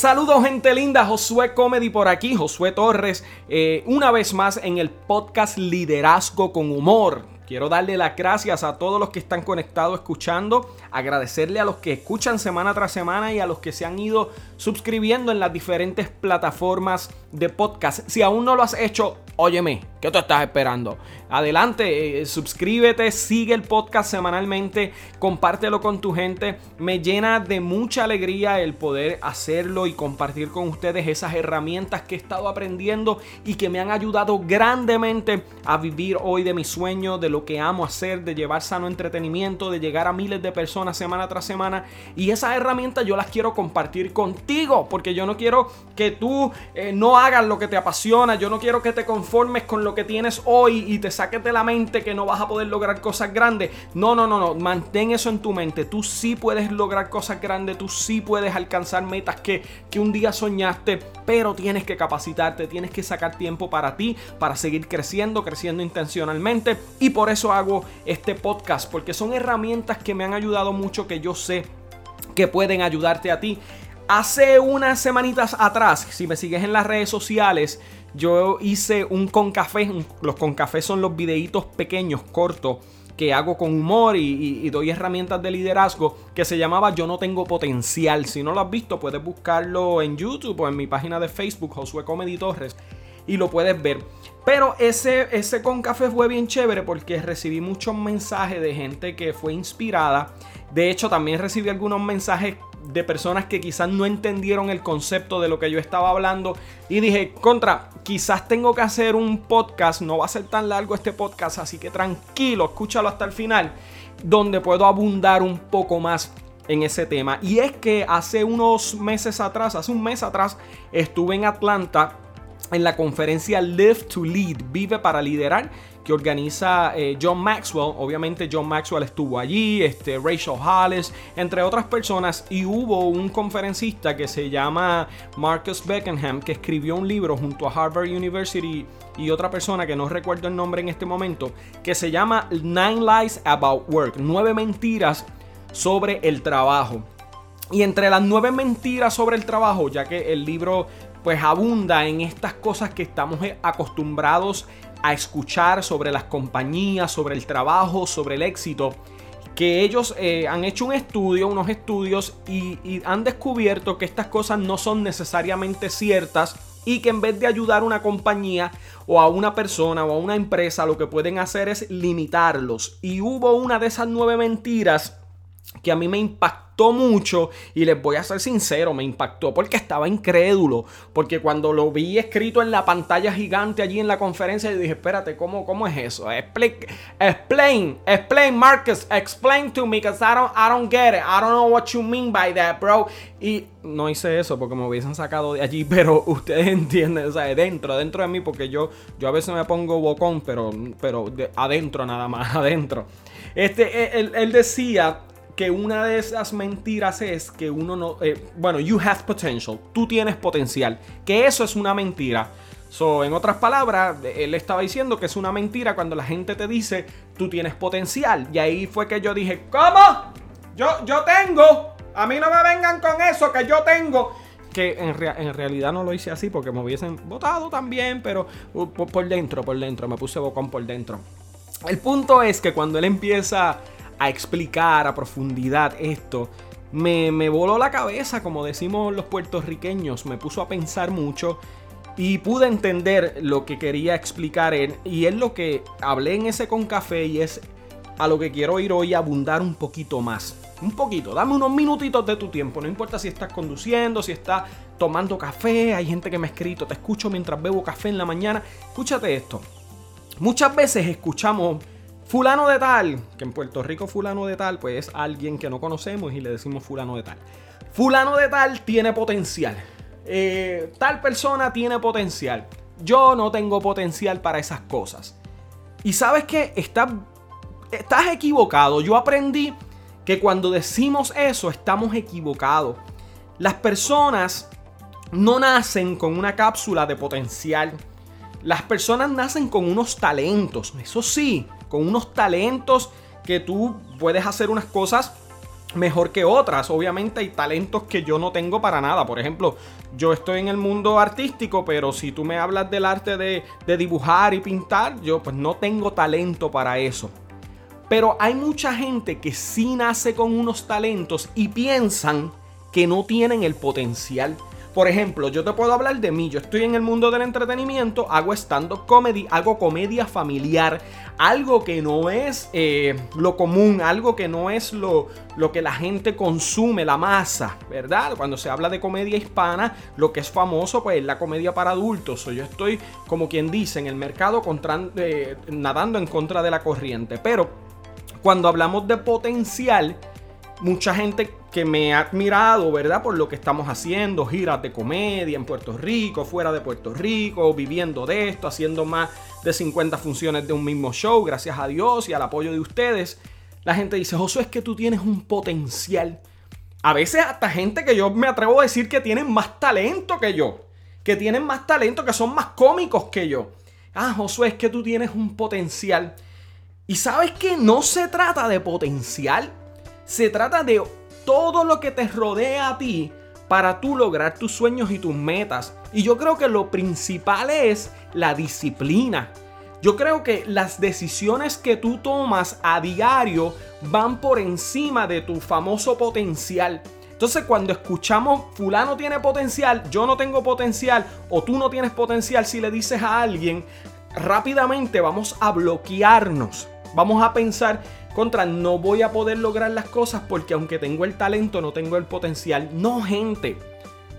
Saludos gente linda, Josué Comedy por aquí, Josué Torres, eh, una vez más en el podcast Liderazgo con Humor. Quiero darle las gracias a todos los que están conectados escuchando, agradecerle a los que escuchan semana tras semana y a los que se han ido suscribiendo en las diferentes plataformas de podcast. Si aún no lo has hecho, óyeme, ¿qué tú estás esperando? Adelante, eh, suscríbete, sigue el podcast semanalmente, compártelo con tu gente. Me llena de mucha alegría el poder hacerlo y compartir con ustedes esas herramientas que he estado aprendiendo y que me han ayudado grandemente a vivir hoy de mi sueño, de lo que amo hacer, de llevar sano entretenimiento, de llegar a miles de personas semana tras semana. Y esas herramientas yo las quiero compartir contigo, porque yo no quiero que tú eh, no hagas lo que te apasiona, yo no quiero que te conformes con lo que tienes hoy y te saques de la mente que no vas a poder lograr cosas grandes. No, no, no, no, mantén eso en tu mente. Tú sí puedes lograr cosas grandes, tú sí puedes alcanzar metas que, que un día soñaste, pero tienes que capacitarte, tienes que sacar tiempo para ti, para seguir creciendo, creciendo intencionalmente. Y por eso hago este podcast, porque son herramientas que me han ayudado mucho, que yo sé que pueden ayudarte a ti. Hace unas semanitas atrás, si me sigues en las redes sociales, yo hice un con café. Los con café son los videitos pequeños, cortos, que hago con humor y, doy herramientas de liderazgo que se llamaba Yo no tengo potencial. Si no lo has visto, puedes buscarlo en YouTube o en mi página de Facebook, Josué Comedy Torres, y lo puedes ver. Pero ese, ese con café fue bien chévere porque recibí muchos mensajes de gente que fue inspirada. De hecho, también recibí algunos mensajes de personas que quizás no entendieron el concepto de lo que yo estaba hablando y dije, contra, quizás tengo que hacer un podcast, no va a ser tan largo este podcast, así que tranquilo, escúchalo hasta el final, donde puedo abundar un poco más en ese tema. Y es que hace unos meses atrás, hace un mes atrás, estuve en Atlanta en la conferencia Live to Lead, Vive para Liderar, que organiza eh, John Maxwell. Obviamente John Maxwell estuvo allí, este, Rachel Hollis, entre otras personas, y hubo un conferencista que se llama Marcus Beckenham, que escribió un libro junto a Harvard University y otra persona que no recuerdo el nombre en este momento, que se llama Nine Lies About Work, nueve mentiras sobre el trabajo. Y entre las nueve mentiras sobre el trabajo, ya que el libro pues abunda en estas cosas que estamos acostumbrados a escuchar sobre las compañías, sobre el trabajo, sobre el éxito, que ellos eh, han hecho un estudio, unos estudios y han descubierto que estas cosas no son necesariamente ciertas y que en vez de ayudar a una compañía o a una persona o a una empresa, lo que pueden hacer es limitarlos. Y hubo una de esas nueve mentiras que a mí me impactó mucho y les voy a ser sincero, me impactó porque estaba incrédulo, porque cuando lo vi escrito en la pantalla gigante allí en la conferencia, yo dije, espérate, ¿cómo, cómo es eso? Explain, explain, explain, Marcus, explain to me, because I don't, I don't get it, I don't know what you mean by that, bro. Y no hice eso porque me hubiesen sacado de allí, pero ustedes entienden, o sea, dentro, dentro de mí, porque yo, yo a veces me pongo bocón, pero, pero adentro nada más, adentro. Este, él, él decía que una de esas mentiras es que uno no. Eh, bueno, you have potential. Tú tienes potencial. Que eso es una mentira. So, en otras palabras, él estaba diciendo que es una mentira cuando la gente te dice tú tienes potencial. Y ahí fue que yo dije, ¿cómo? Yo, yo tengo. A mí no me vengan con eso que yo tengo. Que en, en realidad no lo hice así porque me hubiesen votado también, pero uh, por dentro, por dentro, me puse bocón por dentro. El punto es que cuando él empieza a explicar a profundidad esto, me, me voló la cabeza, como decimos los puertorriqueños, me puso a pensar mucho y pude entender lo que quería explicar él. Y es lo que hablé en ese con café y es a lo que quiero ir hoy abundar un poquito más. Un poquito, dame unos minutitos de tu tiempo. No importa si estás conduciendo, si estás tomando café. Hay gente que me ha escrito, te escucho mientras bebo café en la mañana. Escúchate esto. Muchas veces escuchamos Fulano de tal, que en Puerto Rico fulano de tal, pues es alguien que no conocemos y le decimos fulano de tal. Fulano de tal tiene potencial. Eh, tal persona tiene potencial. Yo no tengo potencial para esas cosas. Y sabes que estás, estás equivocado. Yo aprendí que cuando decimos eso estamos equivocados. Las personas no nacen con una cápsula de potencial. Las personas nacen con unos talentos. Eso sí, con unos talentos que tú puedes hacer unas cosas mejor que otras. Obviamente hay talentos que yo no tengo para nada. Por ejemplo, yo estoy en el mundo artístico, pero si tú me hablas del arte de, dibujar y pintar, yo pues no tengo talento para eso. Pero hay mucha gente que sí nace con unos talentos y piensan que no tienen el potencial por ejemplo, yo te puedo hablar de mí. Yo estoy en el mundo del entretenimiento, hago stand-up comedy, hago comedia familiar, algo que no es eh, lo común, algo que no es lo, lo que la gente consume, la masa, ¿verdad? Cuando se habla de comedia hispana, lo que es famoso, pues es la comedia para adultos. yo estoy, como quien dice, en el mercado eh, nadando en contra de la corriente. Pero cuando hablamos de potencial, mucha gente que me ha admirado, ¿verdad? Por lo que estamos haciendo, giras de comedia en Puerto Rico, fuera de Puerto Rico, viviendo de esto, haciendo más de 50 funciones de un mismo show, gracias a Dios y al apoyo de ustedes. La gente dice, Josué, es que tú tienes un potencial. A veces hasta gente que yo me atrevo a decir que tienen más talento que yo. Que tienen más talento, que son más cómicos que yo. Ah, Josué, es que tú tienes un potencial. Y sabes que no se trata de potencial. Se trata de todo lo que te rodea a ti para tú lograr tus sueños y tus metas. Y yo creo que lo principal es la disciplina. Yo creo que las decisiones que tú tomas a diario van por encima de tu famoso potencial. Entonces cuando escuchamos fulano tiene potencial, yo no tengo potencial o tú no tienes potencial, si le dices a alguien, rápidamente vamos a bloquearnos. Vamos a pensar contra, no voy a poder lograr las cosas porque aunque tengo el talento, no tengo el potencial. No, gente.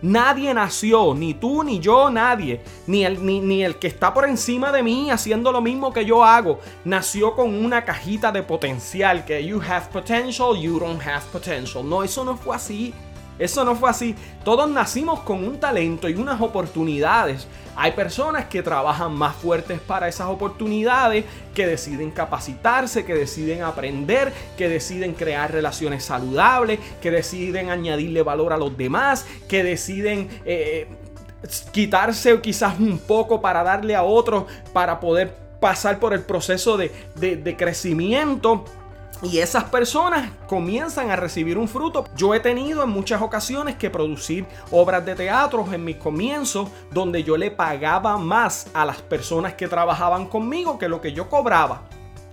Nadie nació, ni tú, ni yo, nadie, ni el, ni, ni el que está por encima de mí haciendo lo mismo que yo hago, nació con una cajita de potencial, que you have potential, you don't have potential. No, eso no fue así. Eso no fue así. Todos nacimos con un talento y unas oportunidades. Hay personas que trabajan más fuertes para esas oportunidades, que deciden capacitarse, que deciden aprender, que deciden crear relaciones saludables, que deciden añadirle valor a los demás, que deciden... Eh, quitarse quizás un poco para darle a otros, para poder pasar por el proceso de, de crecimiento. Y esas personas comienzan a recibir un fruto. Yo he tenido en muchas ocasiones que producir obras de teatro en mis comienzos donde yo le pagaba más a las personas que trabajaban conmigo que lo que yo cobraba.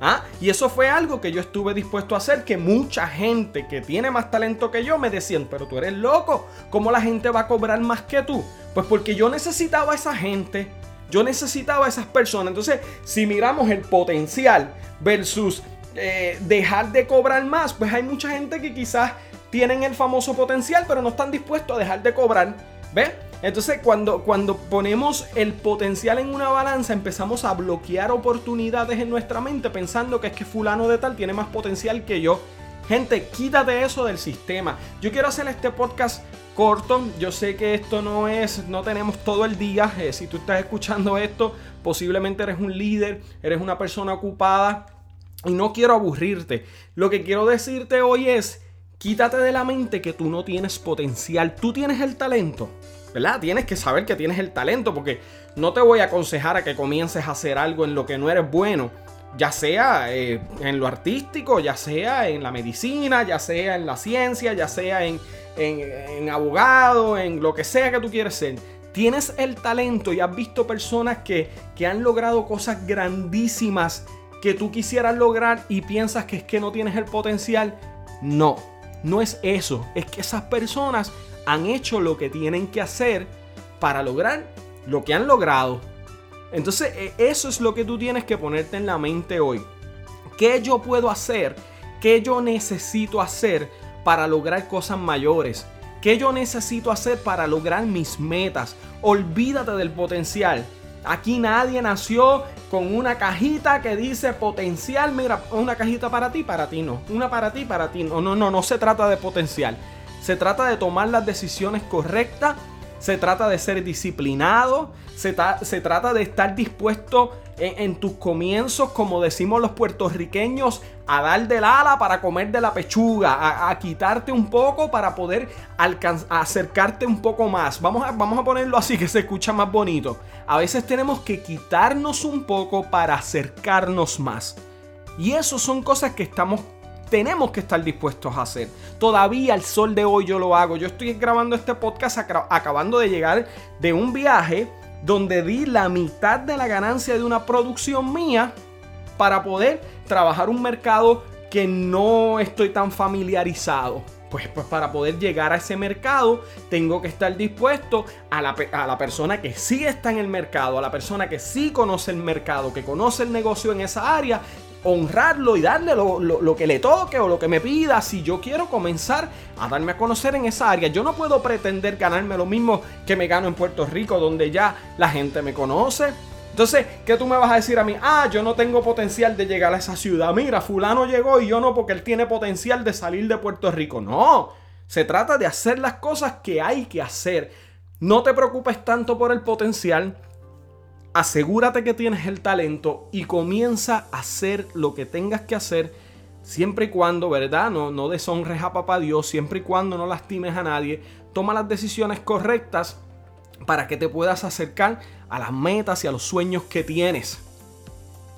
¿Ah? Y eso fue algo que yo estuve dispuesto a hacer, que mucha gente que tiene más talento que yo me decían, pero tú eres loco, ¿cómo la gente va a cobrar más que tú? Pues porque yo necesitaba a esa gente, yo necesitaba a esas personas. Entonces, si miramos el potencial versus eh, dejar de cobrar más, pues hay mucha gente que quizás tienen el famoso potencial, pero no están dispuestos a dejar de cobrar. ¿Ves? Entonces cuando, cuando ponemos el potencial en una balanza empezamos a bloquear oportunidades en nuestra mente pensando que es que fulano de tal tiene más potencial que yo. Gente, quítate eso del sistema. Yo quiero hacer este podcast corto. Yo sé que esto no es, no tenemos todo el día. Eh, si tú estás escuchando esto, posiblemente eres un líder, eres una persona ocupada y no quiero aburrirte. Lo que quiero decirte hoy es, quítate de la mente que tú no tienes potencial. Tú tienes el talento. ¿Verdad? Tienes que saber que tienes el talento porque no te voy a aconsejar a que comiences a hacer algo en lo que no eres bueno. Ya sea eh, en lo artístico, ya sea en la medicina, ya sea en la ciencia, ya sea en, en abogado, en lo que sea que tú quieres ser tienes el talento y has visto personas que, que, han logrado cosas grandísimas que tú quisieras lograr y piensas que es que no tienes el potencial. No, no es eso. Es que esas personas han hecho lo que tienen que hacer para lograr lo que han logrado. Entonces, e, eso es lo que tú tienes que ponerte en la mente hoy. ¿Qué yo puedo hacer? ¿Qué yo necesito hacer para lograr cosas mayores? ¿Qué yo necesito hacer para lograr mis metas? Olvídate del potencial. Aquí nadie nació con una cajita que dice potencial. Mira, una cajita para ti, para ti no. Una para ti, para ti no. No, no, no se trata de potencial. Se trata de tomar las decisiones correctas. Se trata de ser disciplinado. Se, se trata de estar dispuesto en, tus comienzos, como decimos los puertorriqueños, a dar del ala para comer de la pechuga, a, quitarte un poco para poder acercarte un poco más. Vamos a, vamos a ponerlo así que se escucha más bonito. A veces tenemos que quitarnos un poco para acercarnos más. Y eso son cosas que estamos tenemos que estar dispuestos a hacer. Todavía al sol de hoy yo lo hago. Yo estoy grabando este podcast acabando de llegar de un viaje donde di la mitad de la ganancia de una producción mía para poder trabajar un mercado que no estoy tan familiarizado. Pues, pues, para poder llegar a ese mercado tengo que estar dispuesto a la, a la, persona que sí está en el mercado, a la persona que sí conoce el mercado, que conoce el negocio en esa área, honrarlo y darle lo, lo que le toque o lo que me pida si yo quiero comenzar a darme a conocer en esa área. Yo no puedo pretender ganarme lo mismo que me gano en Puerto Rico, donde ya la gente me conoce entonces, ¿qué tú me vas a decir a mí? Ah, yo no tengo potencial de llegar a esa ciudad. Mira, fulano llegó y yo no porque él tiene potencial de salir de Puerto Rico. No, se trata de hacer las cosas que hay que hacer. No te preocupes tanto por el potencial. Asegúrate que tienes el talento y comienza a hacer lo que tengas que hacer siempre y cuando, ¿verdad? No, no deshonres a papá Dios, siempre y cuando no lastimes a nadie. Toma las decisiones correctas para que te puedas acercar a las metas y a los sueños que tienes.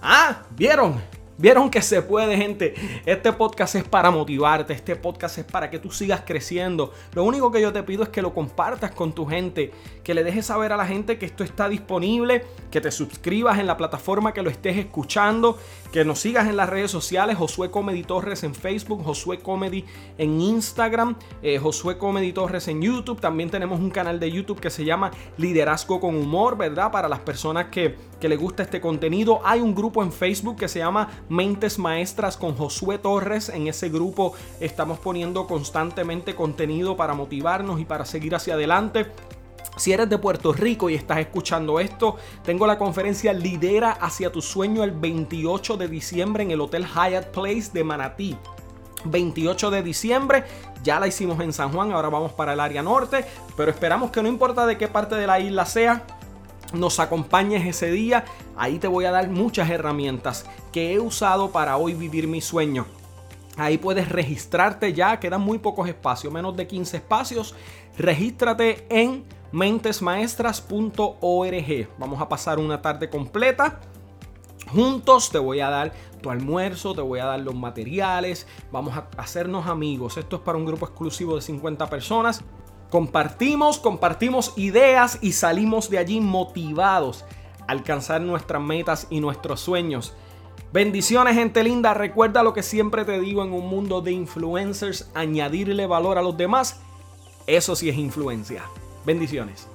Ah, ¿vieron? Vieron que se puede, gente. Este podcast es para motivarte, este podcast es para que tú sigas creciendo. Lo único que yo te pido es que lo compartas con tu gente, que le dejes saber a la gente que esto está disponible, que te suscribas en la plataforma que lo estés escuchando, que nos sigas en las redes sociales, Josué Comedy Torres en Facebook, Josué Comedy en Instagram, eh, Josué Comedy Torres en YouTube. También tenemos un canal de YouTube que se llama Liderazgo con Humor, ¿verdad? Para las personas que, que les gusta este contenido. Hay un grupo en Facebook que se llama Mentes Maestras con Josué Torres. En ese grupo estamos poniendo constantemente contenido para motivarnos y para seguir hacia adelante. Si eres de Puerto Rico y estás escuchando esto, tengo la conferencia Lidera hacia tu sueño el 28 de diciembre en el Hotel Hyatt Place de Manatí. 28 de diciembre, ya la hicimos en San Juan, ahora vamos para el área norte, pero esperamos que no importa de qué parte de la isla sea, nos acompañes ese día. Ahí te voy a dar muchas herramientas que he usado para hoy vivir mi sueño. Ahí puedes registrarte ya, quedan muy pocos espacios, menos de 15 espacios. Regístrate en mentesmaestras.org. Vamos a pasar una tarde completa. Juntos te voy a dar tu almuerzo, te voy a dar los materiales, vamos a hacernos amigos. Esto es para un grupo exclusivo de 50 personas. Compartimos, compartimos ideas y salimos de allí motivados a alcanzar nuestras metas y nuestros sueños. Bendiciones gente linda, recuerda lo que siempre te digo en un mundo de influencers, añadirle valor a los demás, eso sí es influencia. Bendiciones.